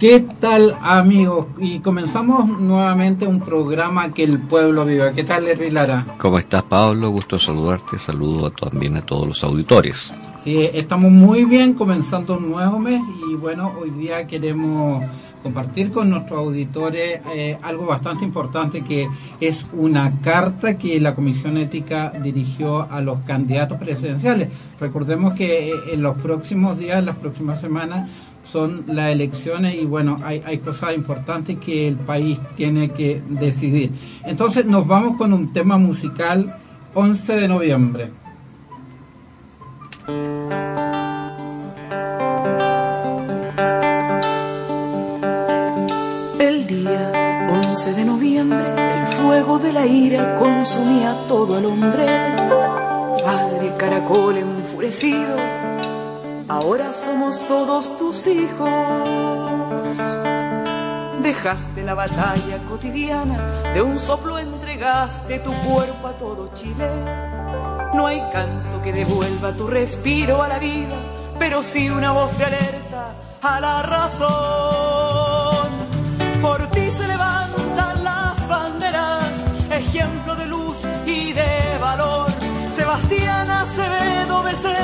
¿Qué tal amigos? Y comenzamos nuevamente un programa que el pueblo viva. ¿Qué tal Ervi Lara? ¿Cómo estás Pablo? Gusto saludarte. Saludo también a todos los auditores. Sí, estamos muy bien comenzando un nuevo mes y bueno, hoy día queremos compartir con nuestros auditores eh, algo bastante importante que es una carta que la Comisión Ética dirigió a los candidatos presidenciales. Recordemos que eh, en los próximos días, las próximas semanas, son las elecciones y bueno, hay, cosas importantes que el país tiene que decidir. Entonces nos vamos con un tema musical 11 de noviembre. El día 11 de noviembre, el fuego de la ira consumía todo el hombre. Padre caracol enfurecido ahora somos todos tus hijos. Dejaste la batalla cotidiana, de un soplo entregaste tu cuerpo a todo Chile. No hay canto que devuelva tu respiro a la vida, pero sí una voz de alerta a la razón. Por ti se levantan las banderas, ejemplo de luz y de valor. Sebastián Acevedo Becerra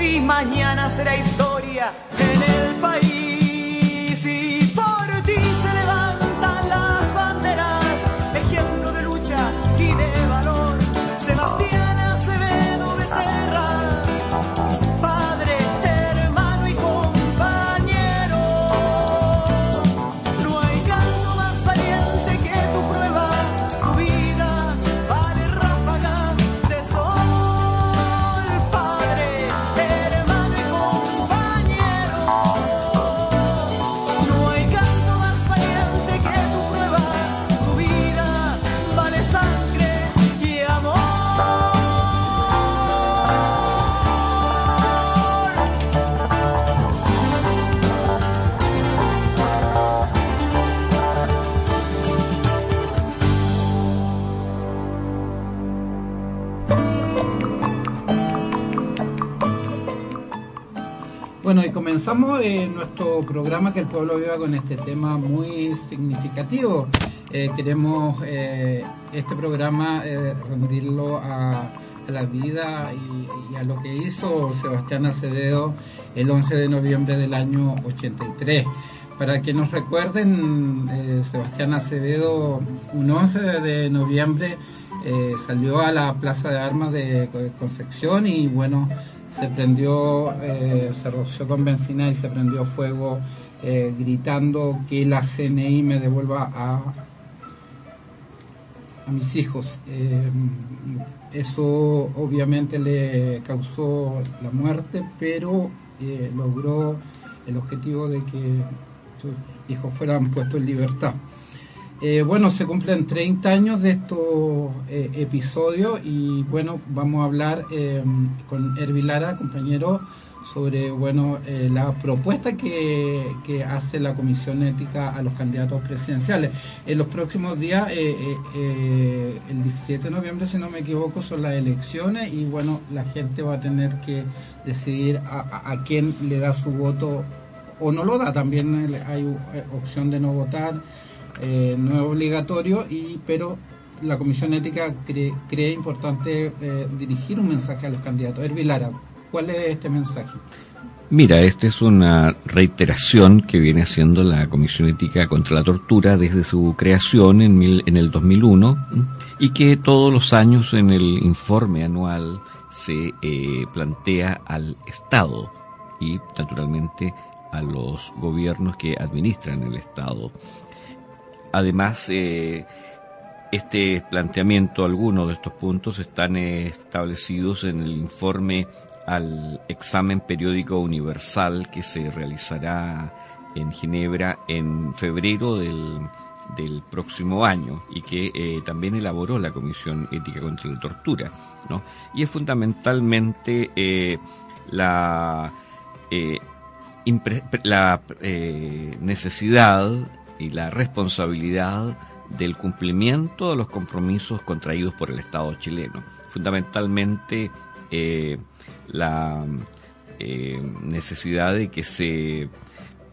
y mañana será historia en el país. Bueno, y comenzamos eh, nuestro programa Que el Pueblo Viva con este tema muy significativo. Eh, queremos eh, este programa eh, rendirlo a, a la vida y, y a lo que hizo Sebastián Acevedo el 11 de noviembre del año 83. Para que nos recuerden, eh, Sebastián Acevedo, un 11 de noviembre eh, salió a la Plaza de Armas de Concepción y bueno, se prendió, eh, se roció con benzina y se prendió fuego eh, gritando que la CNI me devuelva a, a mis hijos. Eh, eso obviamente le causó la muerte, pero logró el objetivo de que sus hijos fueran puestos en libertad. Eh, bueno, se cumplen 30 años de estos eh, episodios y bueno, vamos a hablar eh, con Ervi Lara, compañero, sobre bueno eh, la propuesta que, hace la Comisión Ética a los candidatos presidenciales. En los próximos días, el 17 de noviembre, si no me equivoco, son las elecciones y bueno, la gente va a tener que decidir a, a- a quién le da su voto o no lo da. También hay opción de no votar, eh, no es obligatorio, y pero la Comisión Ética cree, cree importante eh, dirigir un mensaje a los candidatos. Ervi Lara, ¿cuál es este mensaje? Mira, esta es una reiteración que viene haciendo la Comisión Ética contra la Tortura desde su creación en, en el 2001 y que todos los años en el informe anual se eh, plantea al Estado y naturalmente a los gobiernos que administran el Estado. Además, eh, este planteamiento, algunos de estos puntos están establecidos en el informe al examen periódico universal que se realizará en Ginebra en febrero del, próximo año y que eh, también elaboró la Comisión Ética contra la Tortura. ¿no? Y es fundamentalmente eh, la, eh, la necesidad y la responsabilidad del cumplimiento de los compromisos contraídos por el Estado chileno. Fundamentalmente la eh, necesidad de que se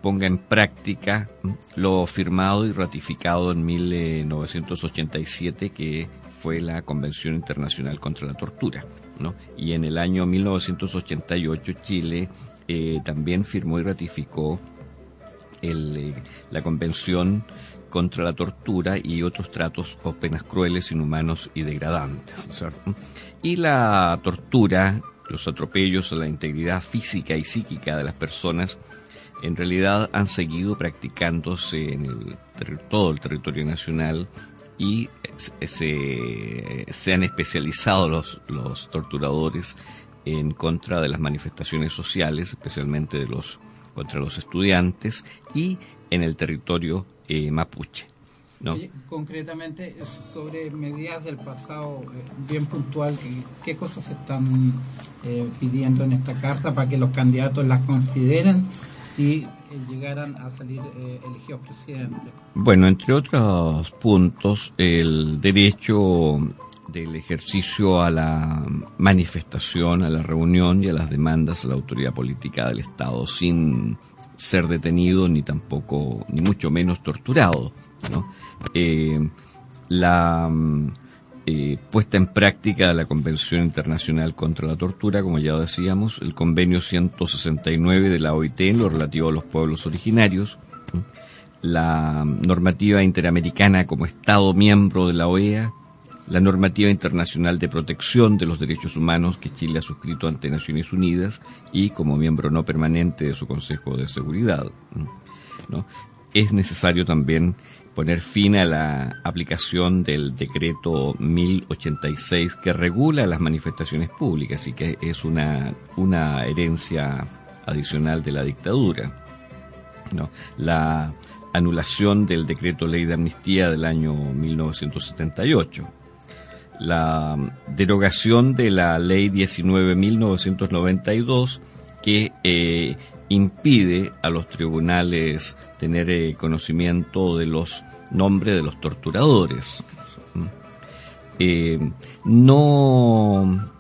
ponga en práctica lo firmado y ratificado en 1987 que fue la Convención Internacional contra la Tortura. ¿no? Y en el año 1988 Chile eh, también firmó y ratificó el, eh, la Convención contra la tortura y otros tratos o penas crueles, inhumanos y degradantes. Y la tortura los atropellos a la integridad física y psíquica de las personas en realidad han seguido practicándose en todo el territorio nacional y se, se han especializado los, los torturadores en contra de las manifestaciones sociales, especialmente de los contra los estudiantes y en el territorio eh, mapuche concretamente, sobre medidas del pasado, eh, bien puntual, ¿qué, cosas se están eh, pidiendo en esta carta para que los candidatos las consideren si llegaran a salir elegidos presidentes? Bueno, entre otros puntos, el derecho del ejercicio a la manifestación, a la reunión y a las demandas a la autoridad política del Estado sin ser detenido ni tampoco, ni mucho menos torturado eh, la eh, puesta en práctica de la Convención Internacional contra la Tortura, como ya decíamos, el convenio 169 de la OIT en lo relativo a los pueblos originarios, la normativa interamericana como Estado miembro de la OEA, la normativa internacional de protección de los derechos humanos que Chile ha suscrito ante Naciones Unidas y como miembro no permanente de su Consejo de Seguridad. ¿no? Es necesario también poner fin a la aplicación del decreto 1086 que regula las manifestaciones públicas y que es una, una herencia adicional de la dictadura. ¿no? La anulación del decreto ley de amnistía del año 1978. La derogación de la ley 19.992 que eh, impide a los tribunales tener eh, conocimiento de los nombres de los torturadores. Eh, no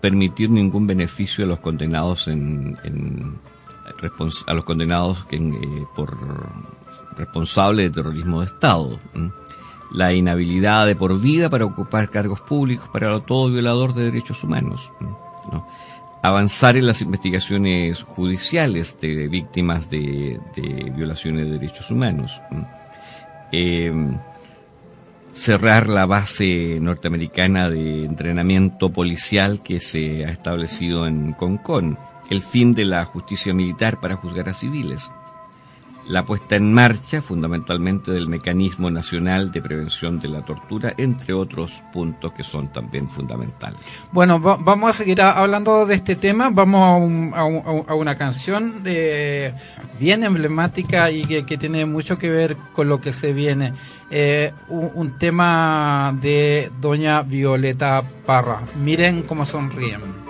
permitir ningún beneficio a los condenados en, a los condenados que, por responsable de terrorismo de Estado. La inhabilidad de por vida para ocupar cargos públicos para todo violador de derechos humanos. ¿no? avanzar en las investigaciones judiciales de víctimas de, violaciones de derechos humanos, eh, cerrar la base norteamericana de entrenamiento policial que se ha establecido en Concón, el fin de la justicia militar para juzgar a civiles, la puesta en marcha fundamentalmente del mecanismo nacional de prevención de la tortura, entre otros puntos que son también fundamentales. Bueno, vamos a seguir hablando de este tema, vamos a, una canción de, bien emblemática y que, tiene mucho que ver con lo que se viene. Eh, un tema de doña Violeta Parra. Miren cómo sonríen.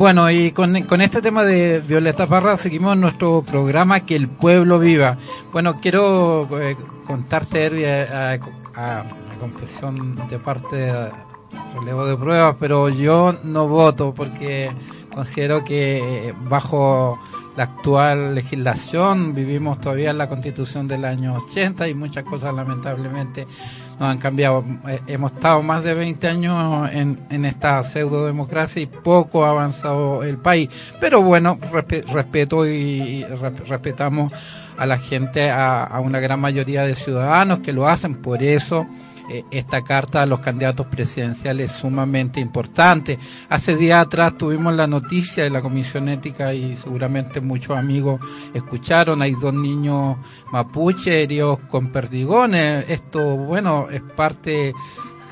Bueno, y con, este tema de Violeta Parra seguimos nuestro programa Que el pueblo viva. Bueno, quiero eh, contarte, Ervi, a, confesión de parte relevo de pruebas, pero yo no voto porque considero que bajo la actual legislación vivimos todavía en la constitución del año 80 y muchas cosas lamentablemente no han cambiado. Eh, hemos estado más de 20 años en, en esta pseudo democracia y poco ha avanzado el país. Pero bueno, respeto y, respetamos a la gente, a, a una gran mayoría de ciudadanos que lo hacen. Por eso eh, esta carta a los candidatos presidenciales es sumamente importante. Hace días atrás tuvimos la noticia de la Comisión Ética y seguramente muchos amigos escucharon, hay dos niños mapuche heridos con perdigones. Esto, bueno, es parte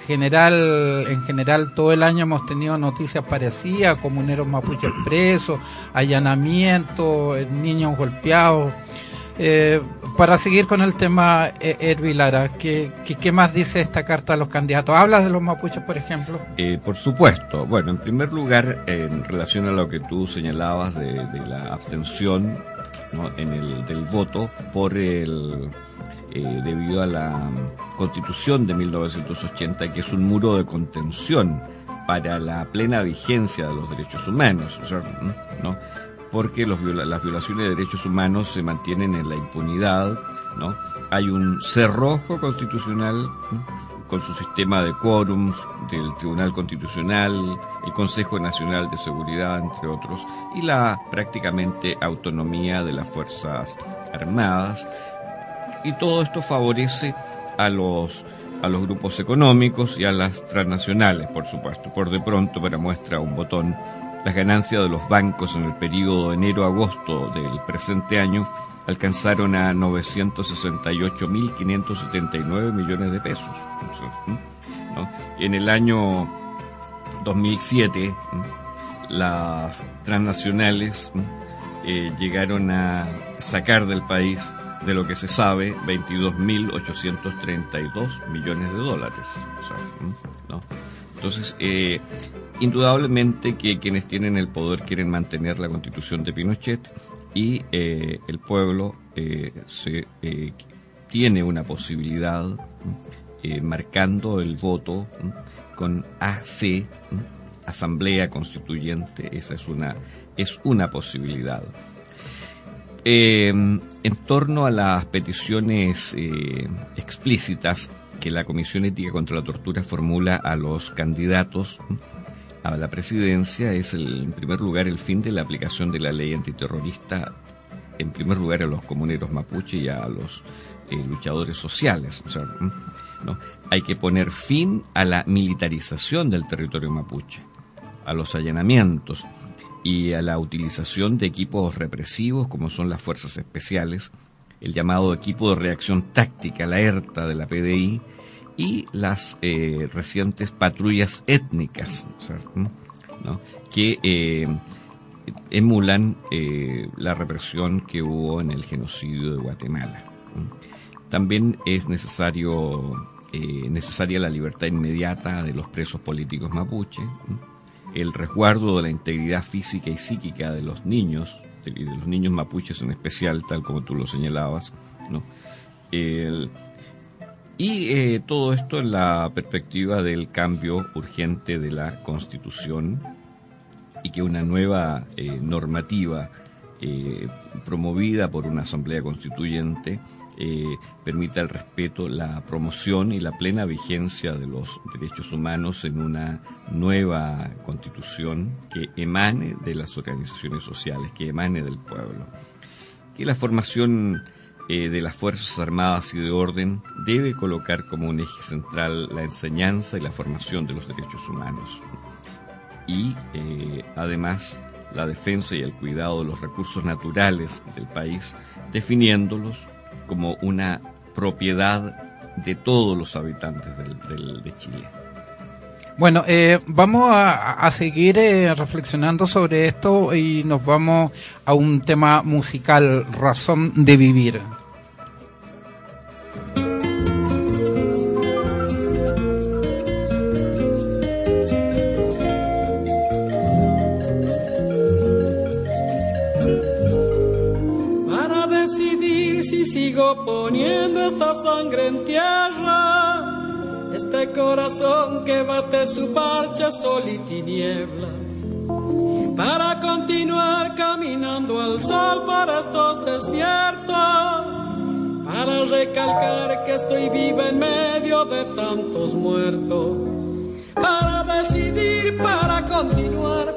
general, en general todo el año hemos tenido noticias parecidas, comuneros mapuches presos, allanamientos, niños golpeados. Eh, para seguir con el tema, Ervi Lara, ¿qué, ¿qué, más dice esta carta a los candidatos? ¿Hablas de los mapuches, por ejemplo? Eh, por supuesto. Bueno, en primer lugar, en relación a lo que tú señalabas de, la abstención en el, del voto por el... Eh, debido a la constitución de 1980, que es un muro de contención para la plena vigencia de los derechos humanos. ¿no? Porque los las violaciones de derechos humanos se mantienen en la impunidad, ¿no? Hay un cerrojo constitucional con su sistema de quórums del Tribunal Constitucional, el Consejo Nacional de Seguridad, entre otros, y la prácticamente autonomía de las Fuerzas Armadas. Y todo esto favorece a los a los grupos económicos y a las transnacionales, por supuesto. Por de pronto, para muestra un botón, las ganancias de los bancos en el periodo enero-agosto del presente año alcanzaron a 968.579 millones de pesos. En el año 2007, las transnacionales eh, llegaron a sacar del país, de lo que se sabe, 22.832 millones de dólares. Entonces, eh, indudablemente que quienes tienen el poder quieren mantener la constitución de Pinochet y eh, el pueblo eh, tiene una posibilidad marcando el voto con AC, Asamblea Constituyente, esa es una, es una posibilidad. En torno a las peticiones explícitas que la Comisión Ética contra la Tortura formula a los candidatos a la presidencia es, el, en primer lugar, el fin de la aplicación de la ley antiterrorista en primer lugar a los comuneros mapuche y a los eh, luchadores sociales. Hay que poner fin a la militarización del territorio mapuche, a los allanamientos y a la utilización de equipos represivos como son las fuerzas especiales, el llamado equipo de reacción táctica, la ERTA de la PDI, y las eh, recientes patrullas étnicas, que eh, emulan eh, la represión que hubo en el genocidio de Guatemala. También es necesario, necesaria la libertad inmediata de los presos políticos mapuche, el resguardo de la integridad física y psíquica de los niños, de, de los niños mapuches en especial, tal como tú lo señalabas, ¿no? El, y eh, todo esto en la perspectiva del cambio urgente de la Constitución y que una nueva eh, normativa eh, promovida por una Asamblea Constituyente permita el respeto, la promoción y la plena vigencia de los derechos humanos en una nueva Constitución que emane de las organizaciones sociales, que emane del pueblo. Que la formación eh, de las Fuerzas Armadas y de Orden debe colocar como un eje central la enseñanza y la formación de los derechos humanos y eh, además la defensa y el cuidado de los recursos naturales del país, definiéndolos como una propiedad de todos los habitantes del, de Chile. Bueno, eh, vamos a, seguir reflexionando sobre esto y nos vamos a un tema musical, Razón de Vivir. Poniendo esta sangre en tierra, este corazón que bate su parcha sol y tinieblas, para continuar caminando al sol para estos desiertos, para recalcar que estoy viva en medio de tantos muertos, para decidir, para continuar,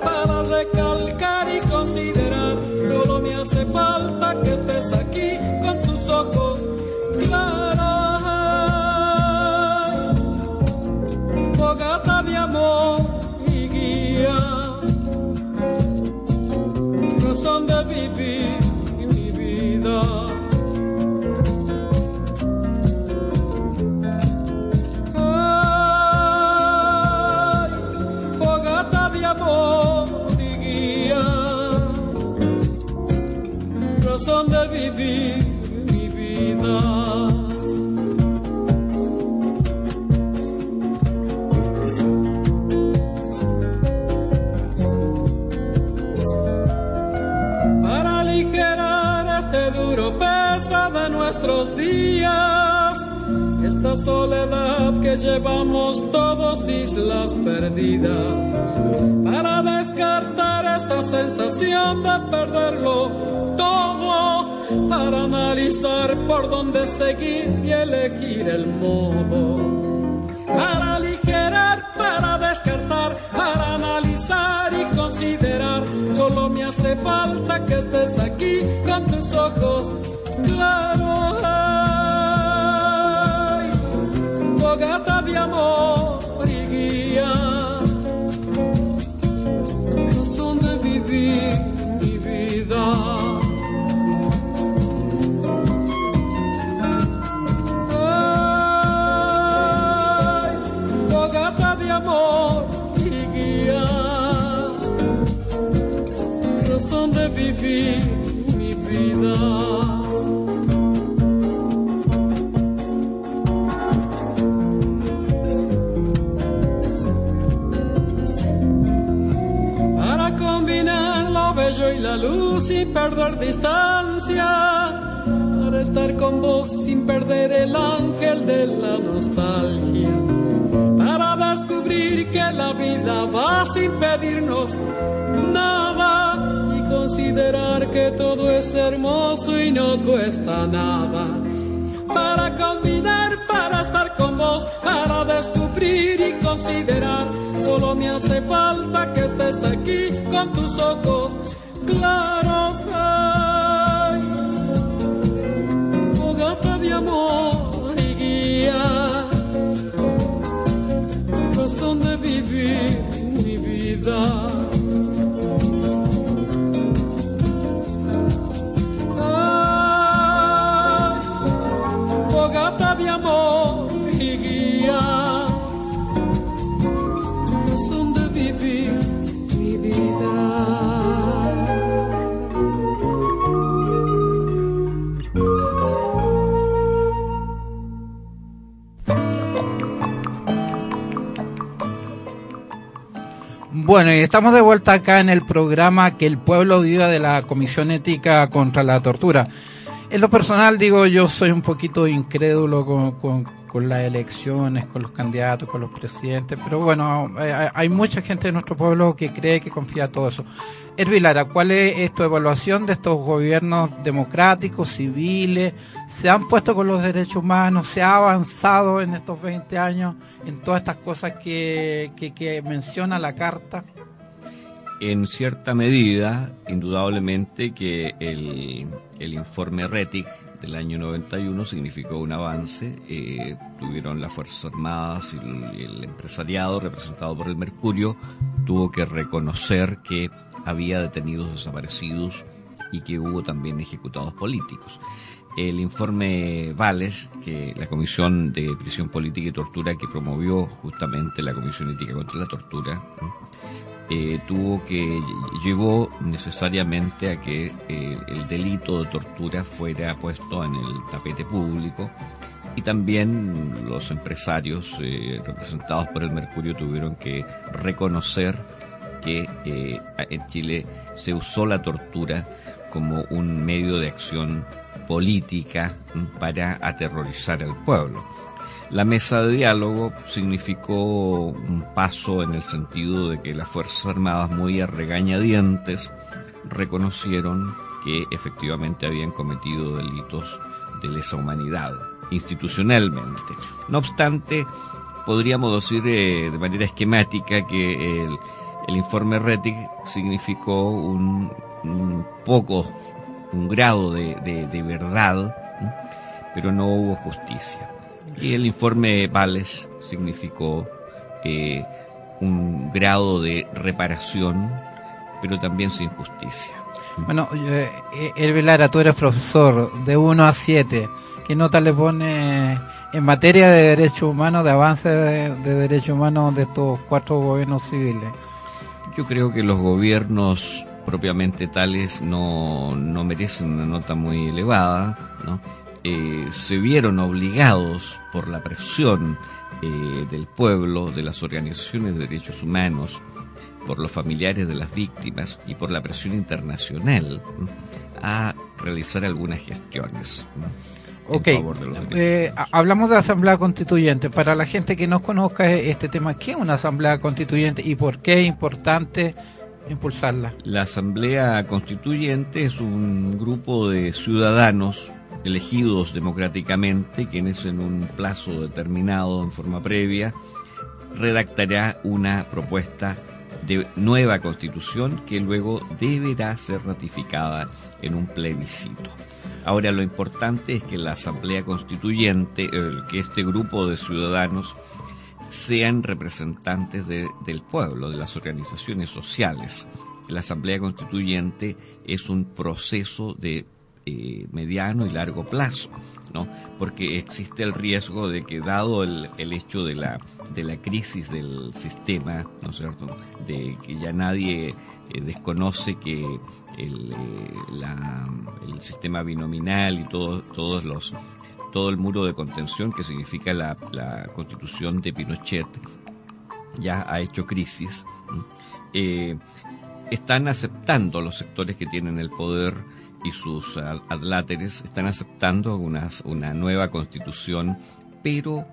dónde seguir y elegir el modo, perder distancia, para estar con vos sin perder el ángel de la nostalgia, para descubrir que la vida va sin pedirnos nada. y considerar que todo es hermoso y no cuesta nada. Para combinar, para estar con vos, para descubrir y considerar, solo me hace falta que estés aquí con tus ojos claros. Ay, de amor y guía, razón de vivir mi vida. Bueno, y estamos de vuelta acá en el programa Que el pueblo viva de la Comisión Ética contra la Tortura. En lo personal, digo, yo soy un poquito incrédulo con, con, las elecciones, con los candidatos, con los presidentes, pero bueno, hay, mucha gente de nuestro pueblo que cree que confía en todo eso. Ervilara, ¿cuál es tu evaluación de estos gobiernos democráticos, civiles? ¿Se han puesto con los derechos humanos? ¿Se ha avanzado en estos 20 años en todas estas cosas que, que, que menciona la Carta? En cierta medida, indudablemente que el, el informe RETIC del año 91 significó un avance. Eh, tuvieron las Fuerzas Armadas y el, empresariado representado por el Mercurio tuvo que reconocer que había detenidos desaparecidos y que hubo también ejecutados políticos. El informe Vales, que la Comisión de Prisión Política y Tortura que promovió justamente la Comisión Ética contra la Tortura, tuvo que llevó necesariamente a que eh, el delito de tortura fuera puesto en el tapete público y también los empresarios eh, representados por el Mercurio tuvieron que reconocer que en Chile se usó la tortura como un medio de acción política para aterrorizar al pueblo. La mesa de diálogo significó un paso en el sentido de que las Fuerzas Armadas, muy a regañadientes, reconocieron que efectivamente habían cometido delitos de lesa humanidad, institucionalmente. No obstante, podríamos decir eh, de manera esquemática que el, informe RETIC significó un, poco, un grado de verdad, pero no hubo justicia. Y el informe Vales significó eh, un grado de reparación, pero también sin justicia. Bueno, eh, El Velara, tú eres profesor de 1 a 7. ¿Qué nota le pone en materia de derechos humanos, de avance de, derechos humanos de estos cuatro gobiernos civiles? Yo creo que los gobiernos propiamente tales no, no merecen una nota muy elevada, ¿no? Eh, se vieron obligados por la presión eh, del pueblo, de las organizaciones de derechos humanos, por los familiares de las víctimas y por la presión internacional a realizar algunas gestiones. Ok, eh, hablamos de Asamblea Constituyente. Para la gente que no conozca este tema, ¿qué es una Asamblea Constituyente y por qué es importante impulsarla? La Asamblea Constituyente es un grupo de ciudadanos elegidos democráticamente, quienes en un plazo determinado, en forma previa, redactará una propuesta de nueva constitución que luego deberá ser ratificada en un plebiscito. Ahora lo importante es que la Asamblea Constituyente, que este grupo de ciudadanos sean representantes del pueblo, de las organizaciones sociales. La Asamblea Constituyente es un proceso de eh, mediano y largo plazo, ¿no? Porque existe el riesgo de que dado el, el hecho de la, de la crisis del sistema, ¿no es cierto?, de que ya nadie eh, desconoce que el, eh, el sistema binominal y todo, todos los todo el muro de contención que significa la, la constitución de Pinochet ya ha hecho crisis. están aceptando los sectores que tienen el poder y sus adláteres están aceptando una, una nueva constitución, pero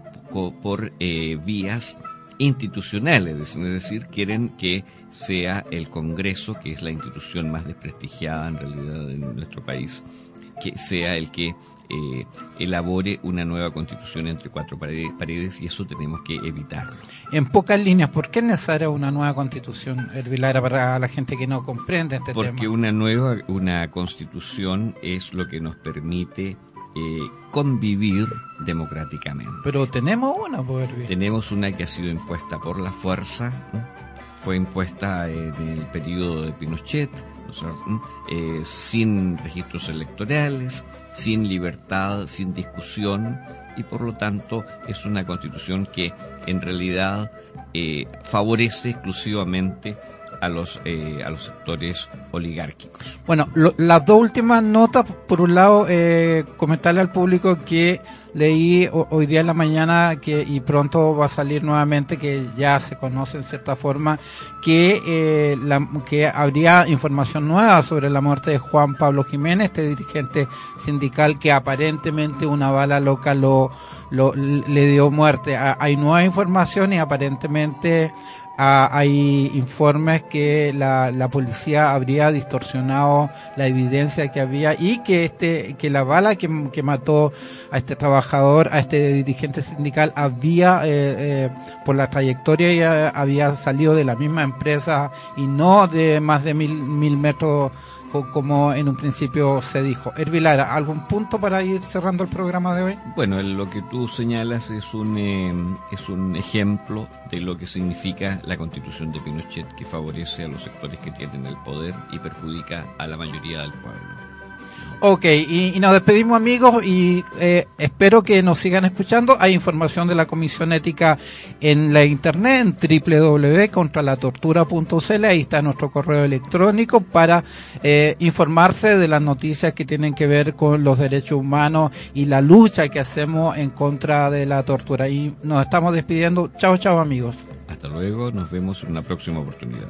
por eh, vías institucionales, es decir, quieren que sea el Congreso, que es la institución más desprestigiada en realidad en nuestro país, que sea el que eh, elabore una nueva constitución entre cuatro paredes y eso tenemos que evitarlo. En pocas líneas, ¿por qué es necesaria una nueva constitución, Hervilara, para la gente que no comprende este tema? Porque una nueva, una constitución es lo que nos permite eh, convivir democráticamente. Pero tenemos una, pues, Tenemos una que ha sido impuesta por la fuerza, fue impuesta en el periodo de Pinochet, eh, sin registros electorales, sin libertad, sin discusión y por lo tanto es una constitución que en realidad eh, favorece exclusivamente a los eh, a los sectores oligárquicos. Bueno, las dos últimas notas, por un lado, eh, comentarle al público que leí hoy día en la mañana que y pronto va a salir nuevamente que ya se conoce en cierta forma que eh, la, que habría información nueva sobre la muerte de Juan Pablo Jiménez, este dirigente sindical que aparentemente una bala loca lo, lo le dio muerte. Hay nueva información y aparentemente Ah, hay informes que la, la, policía habría distorsionado la evidencia que había y que este que la bala que, que mató a este trabajador, a este dirigente sindical, había eh, eh, por la trayectoria ya había salido de la misma empresa y no de más de mil, mil metros como en un principio se dijo. Hervilara, ¿algún punto para ir cerrando el programa de hoy? Bueno, lo que tú señalas es un, eh, es un ejemplo de lo que significa la constitución de Pinochet, que favorece a los sectores que tienen el poder y perjudica a la mayoría del pueblo. Ok, y, nos despedimos amigos y eh, espero que nos sigan escuchando. Hay información de la Comisión Ética en la internet, en www.contralatortura.cl. Ahí está nuestro correo electrónico para eh, informarse de las noticias que tienen que ver con los derechos humanos y la lucha que hacemos en contra de la tortura. Y nos estamos despidiendo. Chao, chao amigos. Hasta luego, nos vemos en una próxima oportunidad.